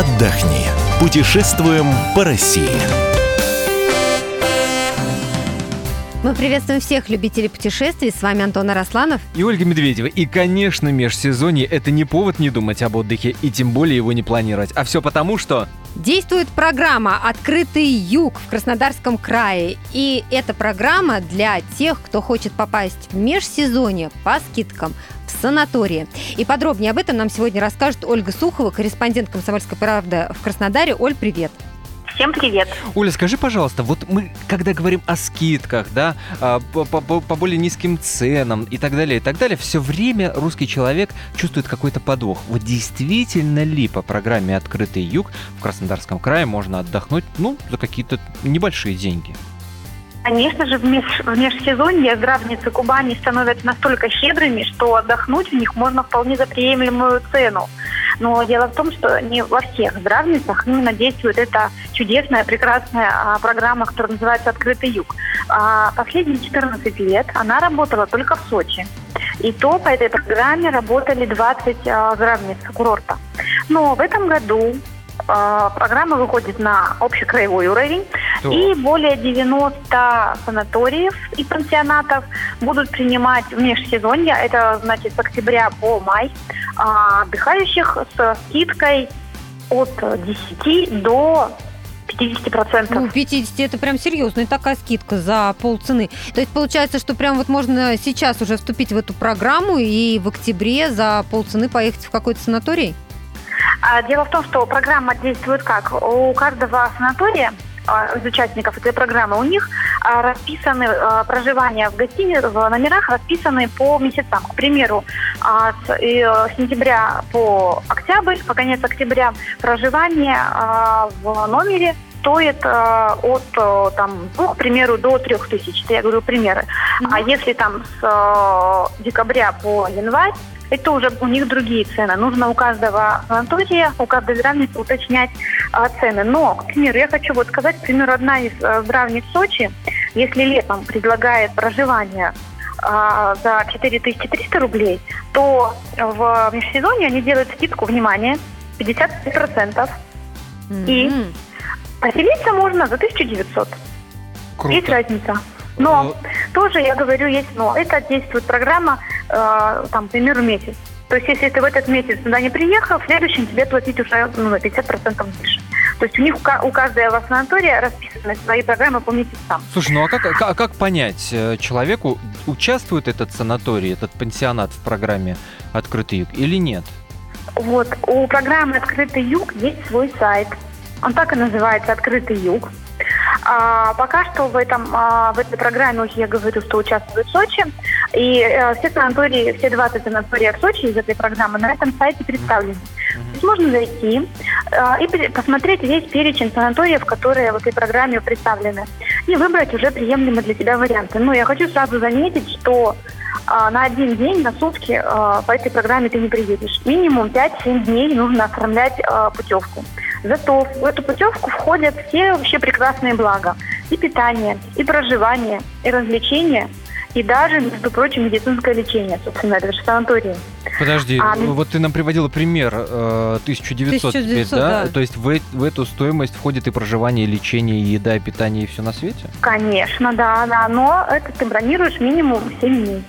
отдохни. Путешествуем по России. Мы приветствуем всех любителей путешествий. С вами Антон Арасланов. И Ольга Медведева. И, конечно, межсезонье – это не повод не думать об отдыхе и тем более его не планировать. А все потому, что... Действует программа «Открытый юг» в Краснодарском крае. И эта программа для тех, кто хочет попасть в межсезонье по скидкам санатории. И подробнее об этом нам сегодня расскажет Ольга Сухова, корреспондент «Комсомольской правды» в Краснодаре. Оль, привет. Всем привет. Оля, скажи, пожалуйста, вот мы, когда говорим о скидках, да, а, по, по, по более низким ценам и так далее, и так далее, все время русский человек чувствует какой-то подвох. Вот действительно ли по программе «Открытый юг» в Краснодарском крае можно отдохнуть, ну, за какие-то небольшие деньги? Конечно же, в, меж, в межсезонье здравницы Кубани становятся настолько щедрыми, что отдохнуть в них можно вполне за приемлемую цену. Но дело в том, что не во всех здравницах именно действует эта чудесная, прекрасная а, программа, которая называется «Открытый юг». А, последние 14 лет она работала только в Сочи. И то по этой программе работали 20 а, здравниц курорта. Но в этом году а, программа выходит на общекраевой уровень, То. и более 90 санаториев и пансионатов будут принимать в межсезонье, это значит с октября по май, а, отдыхающих с скидкой от 10 до 50%. Ну, 50 это прям серьезная такая скидка за полцены. То есть получается, что прям вот можно сейчас уже вступить в эту программу и в октябре за полцены поехать в какой-то санаторий? А, дело в том, что программа действует как? У каждого санатория из участников этой программы, у них а, расписаны проживания в гостинице, в номерах расписаны по месяцам. К примеру, с сентября по октябрь, по конец октября проживание в номере стоит от там, двух, к примеру, до трех тысяч. Это я говорю примеры. Mm-hmm. А если там с декабря по январь, это уже у них другие цены. Нужно у каждого санатория, у каждой здравницы уточнять а, цены. Но, к примеру, я хочу вот сказать, к примеру, одна из а, здравниц Сочи, если летом предлагает проживание а, за 4300 рублей, то в межсезонье они делают скидку, внимание, 55%. Mm-hmm. И поселиться можно за 1900. Круто. Есть разница. Но ну... тоже, я говорю, есть но. Это действует программа э, там, к примеру, месяц. То есть, если ты в этот месяц сюда не приехал, в следующем тебе платить уже ну, на 50% больше. То есть у них у каждого санатория расписаны свои программы по месяцам. Слушай, ну а как, как, как понять э, человеку, участвует этот санаторий, этот пансионат в программе «Открытый юг» или нет? Вот, у программы «Открытый юг» есть свой сайт. Он так и называется «Открытый юг». А, пока что в, этом, а, в этой программе, я говорю, что участвует Сочи. И а, все санатории, все 20 санаториев Сочи из этой программы на этом сайте представлены. То есть можно зайти а, и посмотреть весь перечень санаториев, которые в этой программе представлены, и выбрать уже приемлемые для себя варианты. Но я хочу сразу заметить, что а, на один день, на сутки а, по этой программе ты не приедешь. Минимум 5-7 дней нужно оформлять а, путевку. Зато в эту путевку входят все вообще прекрасные блага. И питание, и проживание, и развлечения, и даже, между прочим, медицинское лечение, собственно, это же санатории. Подожди, а, вот ты нам приводила пример э, 1900, 1900 да? да? То есть в, в эту стоимость входит и проживание, и лечение, и еда, и питание, и все на свете? Конечно, да, да, но это ты бронируешь минимум 7 дней.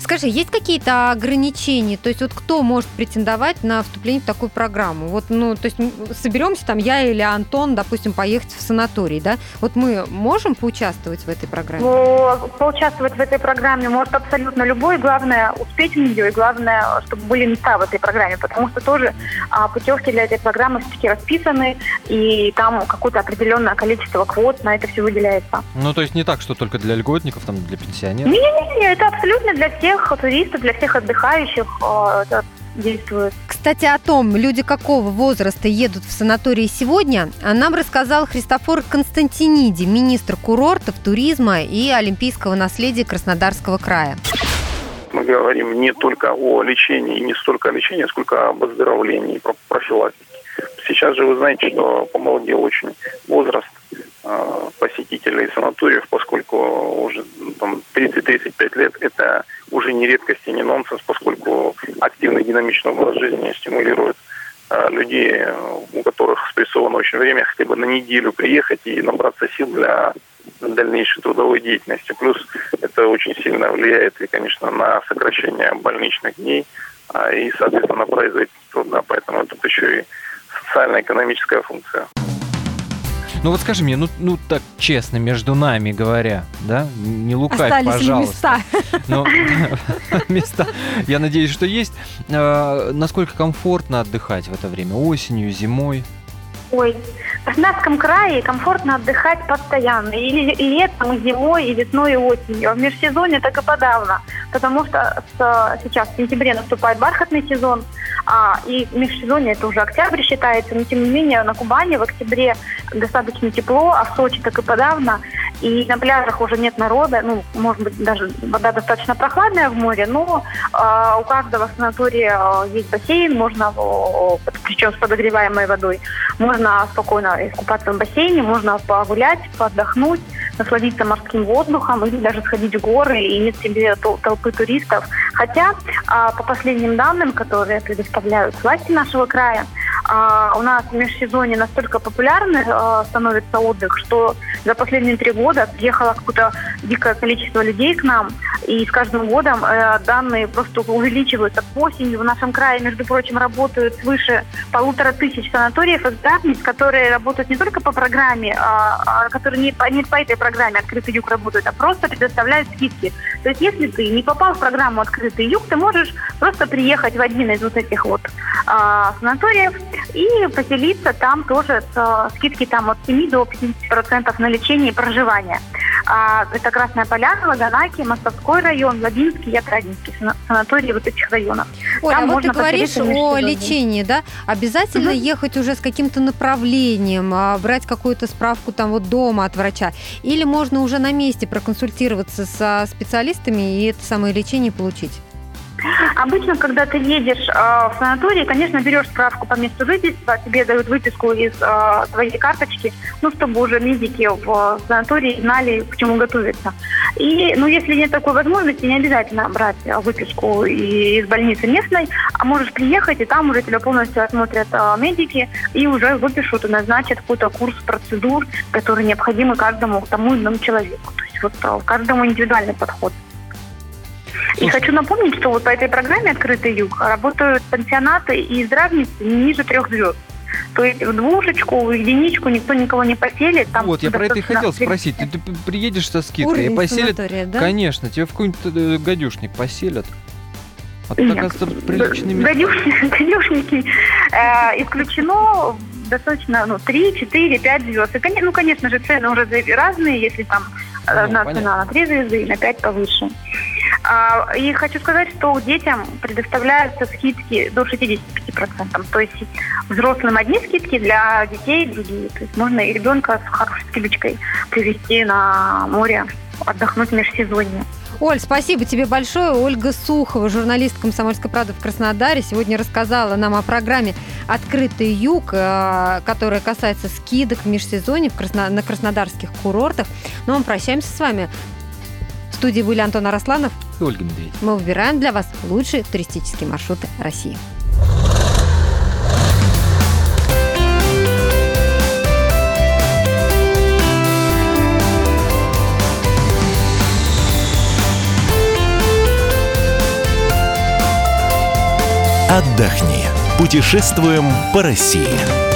Скажи, есть какие-то ограничения? То есть вот кто может претендовать на вступление в такую программу? Вот, ну, то есть соберемся там я или Антон, допустим, поехать в санаторий, да? Вот мы можем поучаствовать в этой программе? Ну, поучаствовать в этой программе может абсолютно любой. Главное успеть в нее и главное, чтобы были места в этой программе, потому что тоже а, путевки для этой программы все-таки расписаны, и там какое-то определенное количество квот на это все выделяется. Ну, то есть не так, что только для льготников, там, для пенсионеров? Не-не-не, это абсолютно для всех туристов, для всех отдыхающих э, это действует. Кстати, о том, люди какого возраста едут в санатории сегодня, нам рассказал Христофор Константиниди, министр курортов, туризма и олимпийского наследия Краснодарского края. Мы говорим не только о лечении, не столько о лечении, сколько об оздоровлении, профилактике. Сейчас же вы знаете, что помолодел очень возраст посетителей санаториев, поскольку уже ну, там 30-35 лет это уже не редкость и не нонсенс, поскольку активный динамичный образ жизни стимулирует э, людей, э, у которых спрессовано очень время, хотя бы на неделю приехать и набраться сил для дальнейшей трудовой деятельности. Плюс это очень сильно влияет и, конечно, на сокращение больничных дней а, и, соответственно, на производительность труда. Поэтому тут еще и социально-экономическая функция. Ну вот скажи мне, ну, ну так честно, между нами говоря, да, не лукавь, Остались ли пожалуйста. места? Но места, я надеюсь, что есть. А, Насколько комфортно отдыхать в это время? Осенью, зимой? Ой, в Краснодарском крае комфортно отдыхать постоянно. И летом, и зимой, и весной, и осенью. А в межсезонье так и подавно. Потому что с- сейчас в сентябре наступает бархатный сезон, а, и межсезонье это уже октябрь считается. Но тем не менее на Кубани в октябре достаточно тепло, а в Сочи так и подавно. И на пляжах уже нет народа, ну, может быть, даже вода достаточно прохладная в море, но а, у каждого санатория а, есть бассейн, можно, под- причем с подогреваемой водой, можно спокойно искупаться в бассейне, можно погулять, отдохнуть, насладиться морским воздухом или даже сходить в горы и иметь себе тол- толпы туристов. Хотя, а, по последним данным, которые предоставляют власти нашего края, а, у нас в межсезонье настолько популярный а, становится отдых, что за последние три года приехало какое-то дикое количество людей к нам, и с каждым годом э, данные просто увеличиваются. Осенью в нашем крае, между прочим, работают свыше полутора тысяч санаториев и здравниц, которые работают не только по программе, а, а, которые не, не по этой программе «Открытый юг» работают, а просто предоставляют скидки. То есть если ты не попал в программу «Открытый юг», ты можешь просто приехать в один из вот этих вот а, санаториев и поселиться там тоже с а, скидки там от 7 до 50% на лечение и проживание. А, это Красная Поляна, Лаганаки, Мостовской район, Ладинский и Отрадинский сана- санатории вот этих районов. Оля, Там а вот ты говоришь о лечении, да? Обязательно Мгм. ехать уже с каким-то направлением, а, брать какую-то справку там вот дома от врача? Или можно уже на месте проконсультироваться со специалистами и это самое лечение получить? Обычно, когда ты едешь э, в санаторий, конечно, берешь справку по месту жительства, тебе дают выписку из э, твоей карточки, ну, чтобы уже медики в санатории знали, к чему готовиться. И, ну, если нет такой возможности, не обязательно брать выписку и- из больницы местной, а можешь приехать, и там уже тебя полностью осмотрят э, медики и уже выпишут и назначат какой-то курс процедур, которые необходимы каждому тому или иному человеку. То есть вот каждому индивидуальный подход. И хочу напомнить, что вот по этой программе «Открытый юг» работают пансионаты и здравницы ниже трех звезд. То есть в двушечку, в единичку никто никого не поселит. Там Вот, я про это и хотел спросить. Ты, ты приедешь со скидкой и поселят? да? Конечно, тебя в какой-нибудь э, гадюшник поселят. А тут, Нет. места. Гадюшники, гадюшники, э, исключено достаточно, ну, 3, 4, 5 звезд. И, ну, конечно же, цены уже разные, если там э, Ну, одна понятно. цена на 3 звезды и на 5 повыше. А, И хочу сказать, что детям предоставляются скидки до 65%. То есть взрослым одни скидки, для детей другие. То есть можно и ребенка с хорошей скидочкой привезти на море, отдохнуть в межсезонье. Оль, спасибо тебе большое. Ольга Сухова, журналист «Комсомольской правды» в Краснодаре, сегодня рассказала нам о программе «Открытый юг», э, которая касается скидок в межсезонье на краснодарских курортах. Ну, а мы прощаемся с вами. В студии были Антон Арасланов. И Ольга Медведь. Мы выбираем для вас лучшие туристические маршруты России. Отдохни. Путешествуем по России.